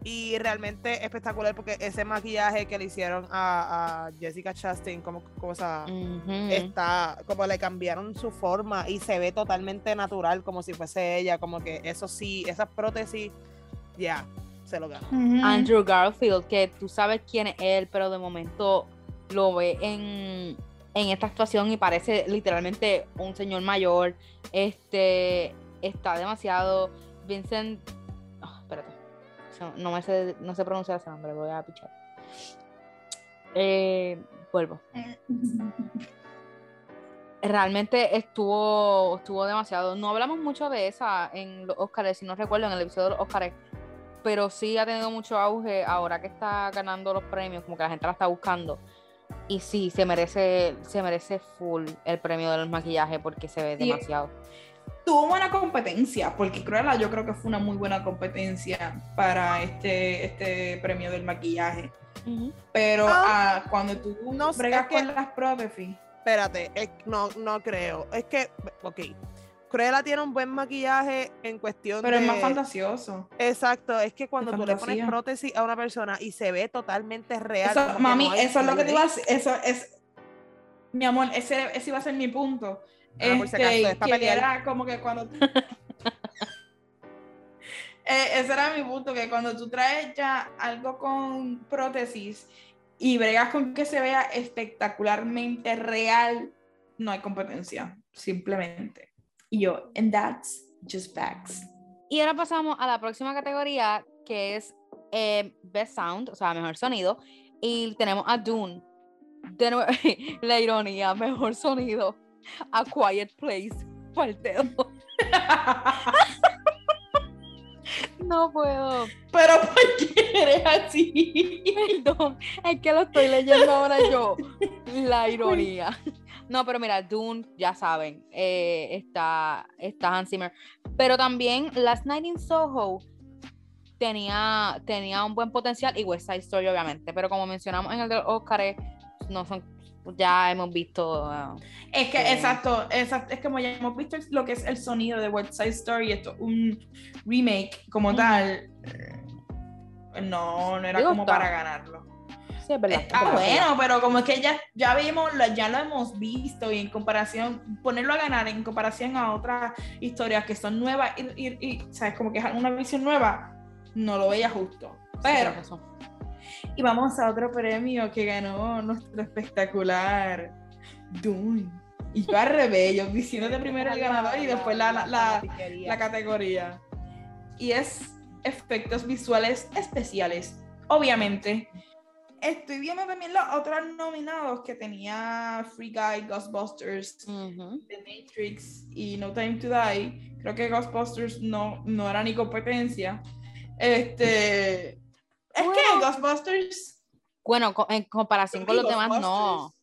Speaker 1: y realmente espectacular porque ese maquillaje que le hicieron a, a Jessica Chastain como cosa
Speaker 2: Ujú.
Speaker 1: está como le cambiaron su forma y se ve totalmente natural como si fuese ella como que eso sí esas prótesis ya se lo ganó
Speaker 2: Andrew Garfield, que tú sabes quién es él, pero de momento lo ve en, en esta actuación y parece literalmente un señor mayor. Este está demasiado. Vincent. ah, espérate. No me sé, no sé pronunciar ese nombre, voy a pichar. Eh, vuelvo. (laughs) Realmente estuvo, estuvo demasiado. No hablamos mucho de esa en los Oscars, si no recuerdo, en el episodio de los Oscars pero sí ha tenido mucho auge ahora que está ganando los premios, como que la gente la está buscando. Y sí, se merece, se merece full el premio del maquillaje porque se ve
Speaker 3: Sí.
Speaker 2: demasiado.
Speaker 3: Tuvo buena competencia, porque Cruella yo creo que fue una muy buena competencia para este, este premio del maquillaje. Pero
Speaker 1: Ah,
Speaker 3: ah, cuando tú
Speaker 1: no
Speaker 3: bregas
Speaker 1: es que-
Speaker 3: con las prótesis,
Speaker 1: espérate es- no no creo es que ok Cruella tiene un buen maquillaje en cuestión
Speaker 3: pero
Speaker 1: de
Speaker 3: es más fantasioso.
Speaker 1: exacto es que cuando tú le pones prótesis a una persona y se ve totalmente real
Speaker 3: Eso, mami,
Speaker 1: no
Speaker 3: eso es lo que
Speaker 1: delay.
Speaker 3: decir. Eso es. Mi amor, ese, ese iba a ser mi punto.
Speaker 1: Ah, por si
Speaker 3: Este,
Speaker 1: acaso, es
Speaker 3: que era como que cuando. tú- (laughs) Eh, ese era mi punto, que cuando tú traes ya algo con prótesis y bregas con que se vea espectacularmente real, no hay competencia, simplemente. Y yo, and that's just facts.
Speaker 2: Y ahora pasamos a la próxima categoría que es eh, Best Sound, o sea, mejor sonido. Y tenemos a Dune. De nuevo, (laughs) la ironía, mejor sonido. A Quiet Place. Parte dos. (laughs) No puedo.
Speaker 3: Pero ¿por qué eres así?
Speaker 2: Perdón, es que lo estoy leyendo ahora yo. La (laughs) ironía. No, pero mira, Dune, ya saben, eh, está, está Hans Zimmer. Pero también Last Night in Soho tenía, tenía un buen potencial y West Side Story, obviamente. Pero como mencionamos en el de los Oscars, no son, ya hemos visto. uh,
Speaker 3: Es que,
Speaker 2: Sí.
Speaker 3: exacto, exacto, es como ya hemos visto lo que es el sonido de West Side Story, esto, un remake como tal. eh, No, no era como
Speaker 2: está-
Speaker 3: para ganarlo.
Speaker 2: Sí, es verdad.
Speaker 3: Está
Speaker 2: es verdad,
Speaker 3: bueno, pero como es que ya, ya vimos, ya lo hemos visto y en comparación, ponerlo a ganar en comparación a otras historias que son nuevas y, y- y, sabes, como que es una visión nueva, no lo veía justo.
Speaker 2: Sí,
Speaker 3: Pero,
Speaker 2: razón.
Speaker 3: y vamos a otro premio que ganó nuestro espectacular Dune. Y yo al revés, yo diciéndote primero el ganador y después la, la, la, la categoría. Y es efectos visuales especiales. Obviamente. Estoy viendo también los otros nominados que tenía Free Guy, Ghostbusters. The Matrix y No Time to Die. Creo que Ghostbusters no, no era ni competencia. Este. Es que. Ghostbusters.
Speaker 2: Bueno, en comparación con los demás, no.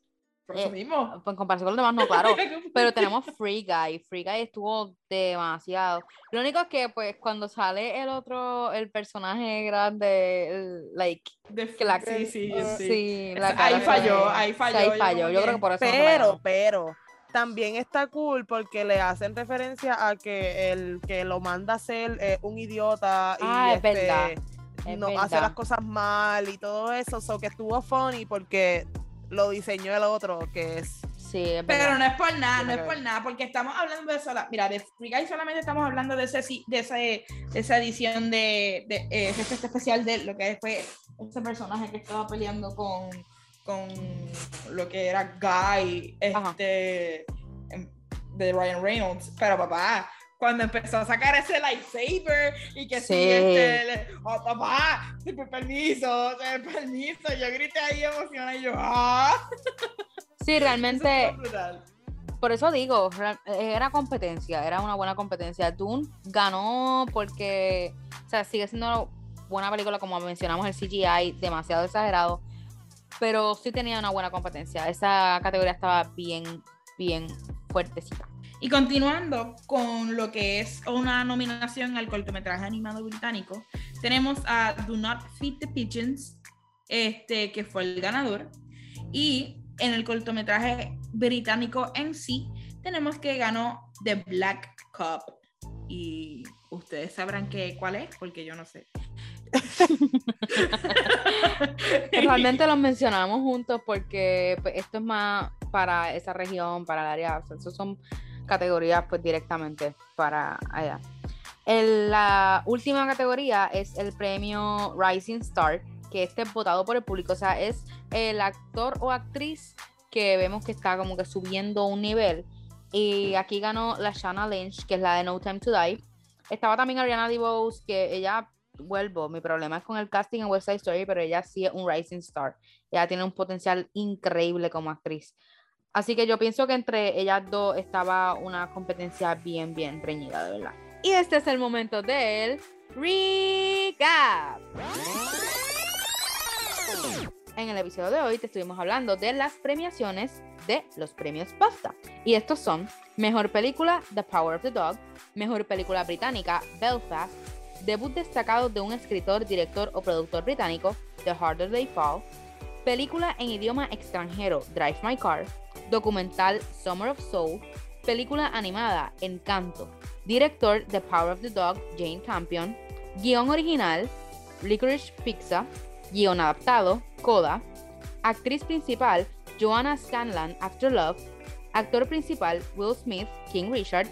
Speaker 3: Por eso
Speaker 2: Eh,
Speaker 3: mismo.
Speaker 2: En comparación con los demás, no, (laughs) claro. Pero tenemos Free Guy. Free Guy estuvo demasiado. Lo único es que, pues, cuando sale el otro, el personaje grande, el, like,
Speaker 3: De-
Speaker 2: que la-
Speaker 3: sí, sí,
Speaker 1: eh,
Speaker 3: sí.
Speaker 2: sí, la
Speaker 3: Ahí falló, ahí falló,
Speaker 2: ahí falló. Yo creo que por eso no
Speaker 1: Pero,
Speaker 2: ganó.
Speaker 1: pero, también está cool porque le hacen referencia a que el que lo manda a hacer es un idiota y
Speaker 2: Ah, es
Speaker 1: este,
Speaker 2: verdad, es
Speaker 1: no hace las cosas mal y todo eso. So que estuvo funny porque lo diseñó el otro, que es.
Speaker 2: Sí, es
Speaker 3: Pero no es por nada, no es por nada, porque estamos hablando de sola, mira, de Free Guy solamente estamos hablando de ese sí- de ese de esa edición de, de eh, ese efecto especial de lo que fue ese personaje que estaba peleando con, con lo que era Guy, este em, de Ryan Reynolds. Pero papá, cuando empezó a sacar ese lightsaber y que sí,
Speaker 2: Sí.
Speaker 3: este, oh, papá, permiso, permiso, yo grité ahí emocionada y yo, ah,
Speaker 2: Sí, (laughs) realmente, por eso digo, era competencia, era una buena competencia. Dune ganó porque, o sea, sigue siendo buena película, como mencionamos, el CGI demasiado exagerado, pero sí tenía una buena competencia. Esa categoría estaba bien, bien fuertecita.
Speaker 3: Y continuando con lo que es una nominación al cortometraje animado británico, tenemos a Do Not Feed the Pigeons, este, que fue el ganador. Y en el cortometraje británico en sí, tenemos que ganó The Black Cup. Y ustedes sabrán que, cuál es, porque yo no sé. (laughs)
Speaker 2: Realmente los mencionamos juntos porque pues, esto es más para esa región, para el área, o sea, eso son categorías pues directamente para allá. La última categoría es el premio Rising Star, que este es votado por el público, o sea, es el actor o actriz que vemos que está como que subiendo un nivel. Y aquí ganó la Shanna Lynch, que es la de No Time to Die. Estaba también Ariana DeBose, que ella vuelvo, mi problema es con el casting en West Side Story, pero ella sí es un rising star. Ella tiene un potencial increíble como actriz. Así que yo pienso que entre ellas dos estaba una competencia bien, bien reñida, de verdad. Y este es el momento del recap. En el episodio de hoy te estuvimos hablando de las premiaciones de los premios BAFTA. Y estos son Mejor Película, The Power of the Dog, Mejor Película Británica, Belfast, Debut destacado de un escritor, director o productor británico, The Harder They Fall, Película en idioma extranjero, Drive My Car, Documental Summer of Soul, Película animada, Encanto, Director, The Power of the Dog, Jane Campion, Guión original, Licorice Pizza, Guión adaptado, Coda, Actriz principal, Joanna Scanlan, After Love, Actor principal, Will Smith, King Richard,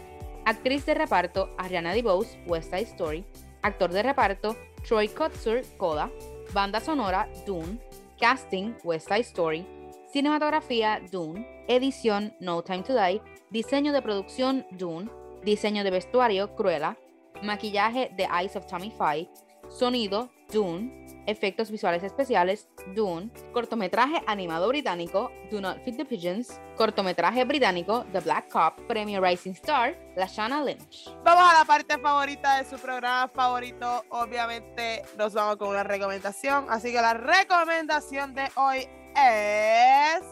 Speaker 2: Actriz de reparto, Ariana DeBose, West Side Story, Actor de reparto, Troy Kotsur, Coda, Banda sonora, Dune, Casting, West Side Story, Cinematografía, Dune, Edición, No Time to Die, Diseño de producción, Dune, Diseño de vestuario, Cruella, Maquillaje, The Eyes of Tommy Faye, Sonido, Dune, Efectos visuales especiales, Dune, Cortometraje animado británico, Do Not Feed the Pigeons, Cortometraje británico, The Black Cop, Premio Rising Star, La Shanna Lynch.
Speaker 1: Vamos a la parte favorita de su programa favorito. Obviamente nos vamos con una recomendación. Así que la recomendación de hoy es...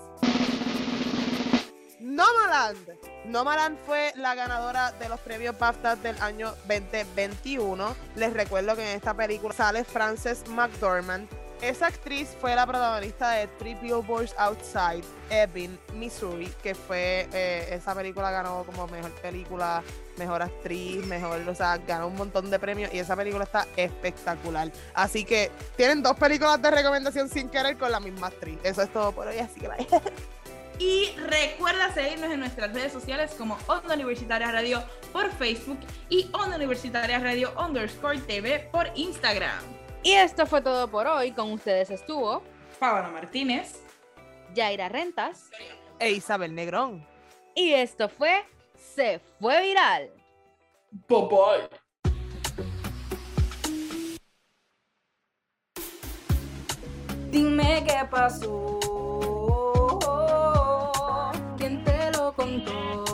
Speaker 1: Nomaland. Nomaland fue la ganadora de los premios BAFTA del año 2021. Les recuerdo que en esta película sale Frances McDormand. Esa actriz fue la protagonista de Three Billboards Outside Ebbing, Missouri, que fue eh, esa película ganó como mejor película, mejor actriz, mejor, o sea, ganó un montón de premios y esa película está espectacular. Así que tienen dos películas de recomendación sin querer con la misma actriz. Eso es todo por hoy, así que bye. (laughs)
Speaker 3: Y recuerda seguirnos en nuestras redes sociales como Onda Universitaria Radio por Facebook y Onda Universitaria Radio underscore TV por Instagram.
Speaker 2: Y esto fue todo por hoy. Con ustedes estuvo
Speaker 3: Paola Martínez.
Speaker 2: Yaira Rentas.
Speaker 1: E Isabel Negrón.
Speaker 2: Y esto fue Se Fue Viral.
Speaker 3: Bye bye.
Speaker 4: Dime qué pasó. ¿Quién te lo contó?